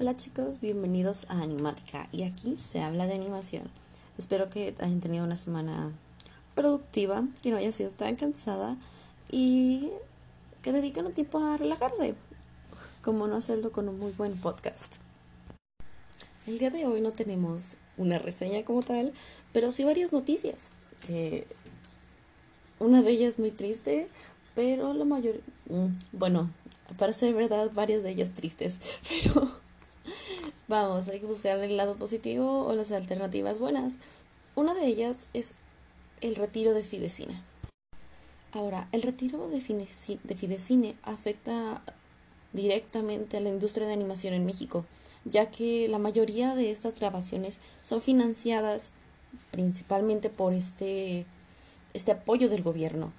Hola chicos, bienvenidos a Animática y aquí se habla de animación. Espero que hayan tenido una semana productiva, que no haya sido tan cansada y que dediquen un tiempo a relajarse, como no hacerlo con un muy buen podcast. El día de hoy no tenemos una reseña como tal, pero sí varias noticias. una de ellas muy triste, pero la mayor, mm, bueno, para ser verdad, varias de ellas tristes, pero Vamos, hay que buscar el lado positivo o las alternativas buenas. Una de ellas es el retiro de Fidecine. Ahora, el retiro de, de Fidecine afecta directamente a la industria de animación en México, ya que la mayoría de estas grabaciones son financiadas principalmente por este, este apoyo del gobierno.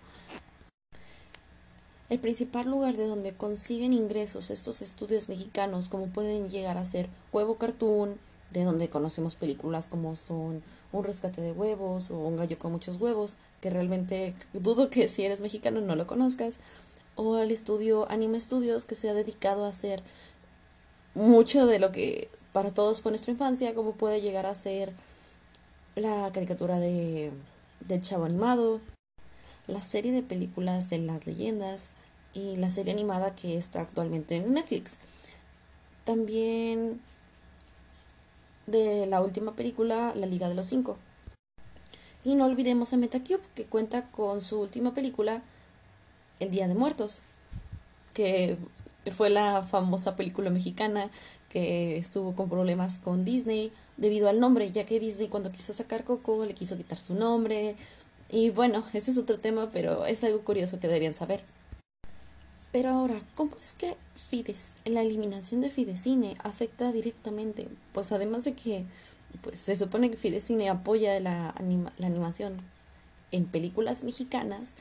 El principal lugar de donde consiguen ingresos estos estudios mexicanos, como pueden llegar a ser Huevo Cartoon, de donde conocemos películas como son Un rescate de huevos o Un gallo con muchos huevos, que realmente dudo que si eres mexicano no lo conozcas, o el estudio Anime Studios, que se ha dedicado a hacer mucho de lo que para todos fue nuestra infancia, como puede llegar a ser la caricatura de, de Chavo Animado, la serie de películas de las leyendas y la serie animada que está actualmente en Netflix. También de la última película, La Liga de los Cinco. Y no olvidemos a Metacube, que cuenta con su última película, El Día de Muertos, que fue la famosa película mexicana que estuvo con problemas con Disney debido al nombre, ya que Disney cuando quiso sacar Coco le quiso quitar su nombre, y bueno, ese es otro tema, pero es algo curioso que deberían saber. Pero ahora, ¿cómo es que Fides, la eliminación de Fidecine afecta directamente? Pues además de que pues se supone que Fidecine apoya la, la animación en películas mexicanas,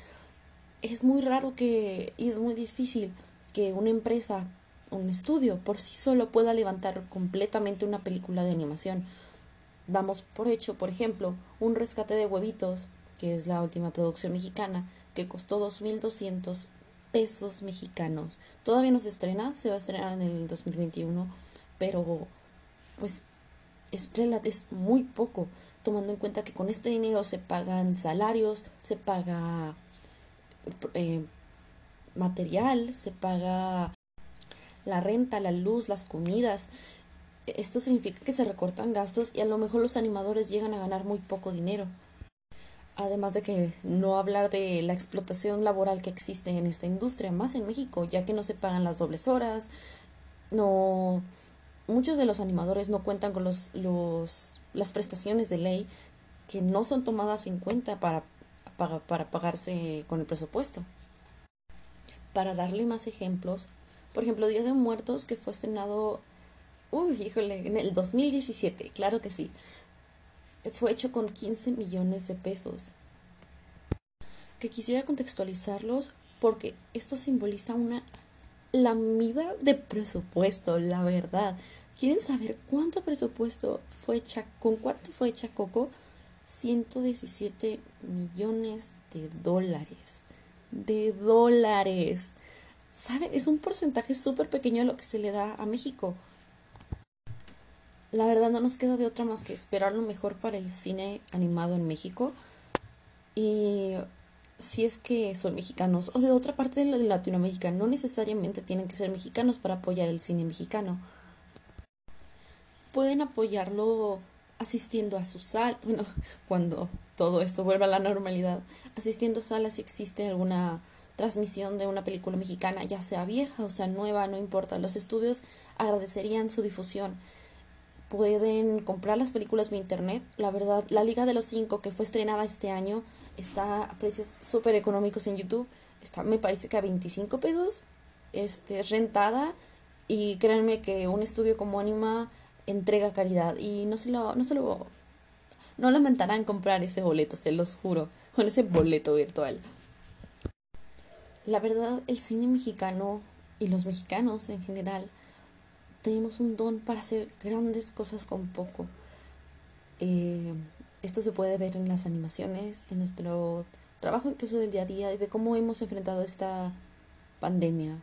es muy raro que y es muy difícil que una empresa, un estudio por sí solo pueda levantar completamente una película de animación. Damos por hecho, por ejemplo, un rescate de huevitos que es la última producción mexicana, que costó 2.200 pesos mexicanos. Todavía no se estrena, se va a estrenar en el 2021, pero pues es, es muy poco, tomando en cuenta que con este dinero se pagan salarios, se paga eh, material, se paga la renta, la luz, las comidas. Esto significa que se recortan gastos y a lo mejor los animadores llegan a ganar muy poco dinero. Además de que no hablar de la explotación laboral que existe en esta industria, más en México, ya que no se pagan las dobles horas, no muchos de los animadores no cuentan con los, los las prestaciones de ley que no son tomadas en cuenta para, para, para pagarse con el presupuesto. Para darle más ejemplos, por ejemplo, Día de Muertos que fue estrenado, uy, híjole, en el 2017, claro que sí fue hecho con 15 millones de pesos. Que quisiera contextualizarlos porque esto simboliza una la mida de presupuesto, la verdad. ¿Quieren saber cuánto presupuesto fue hecha, con cuánto fue hecha Coco? 117 millones de dólares. De dólares. ¿Saben? Es un porcentaje súper pequeño de lo que se le da a México la verdad no nos queda de otra más que esperar lo mejor para el cine animado en México. Y si es que son mexicanos o de otra parte de Latinoamérica, no necesariamente tienen que ser mexicanos para apoyar el cine mexicano. Pueden apoyarlo asistiendo a su sala, bueno, cuando todo esto vuelva a la normalidad, asistiendo a salas si existe alguna transmisión de una película mexicana, ya sea vieja o sea nueva, no importa. Los estudios agradecerían su difusión pueden comprar las películas vía internet. La verdad, La Liga de los Cinco, que fue estrenada este año, está a precios súper económicos en YouTube. Está, me parece que a 25 pesos. Este, rentada. Y créanme que un estudio como Anima entrega calidad. Y no se lo, no se lo, no lamentarán comprar ese boleto, se los juro. Con ese boleto virtual. La verdad, el cine mexicano y los mexicanos en general tenemos un don para hacer grandes cosas con poco. Eh, esto se puede ver en las animaciones, en nuestro trabajo incluso del día a día y de cómo hemos enfrentado esta pandemia.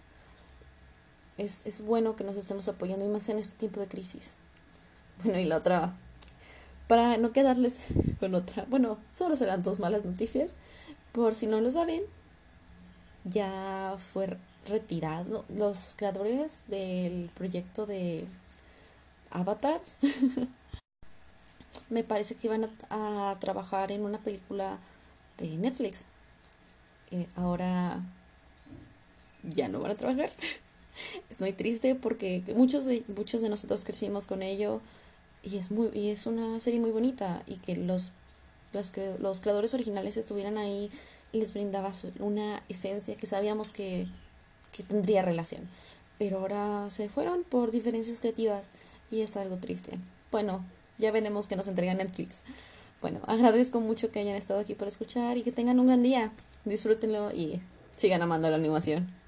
es, es bueno que nos estemos apoyando y más en este tiempo de crisis. Bueno, y la otra, para no quedarles con otra, bueno, solo serán dos malas noticias. Por si no lo saben, ya fue retirado los creadores del proyecto de Avatars. Me parece que iban a, trabajar en una película de Netflix. Eh, ahora ya no van a trabajar. es muy triste porque muchos de, muchos de nosotros crecimos con ello y es muy y es una serie muy bonita y que los los, los creadores originales estuvieran ahí les brindaba una esencia que sabíamos que, que tendría relación. Pero ahora se fueron por diferencias creativas y es algo triste. Bueno ya veremos que nos entrega Netflix. Bueno agradezco mucho que hayan estado aquí por escuchar y que tengan un gran día. Disfrútenlo y sigan amando la animación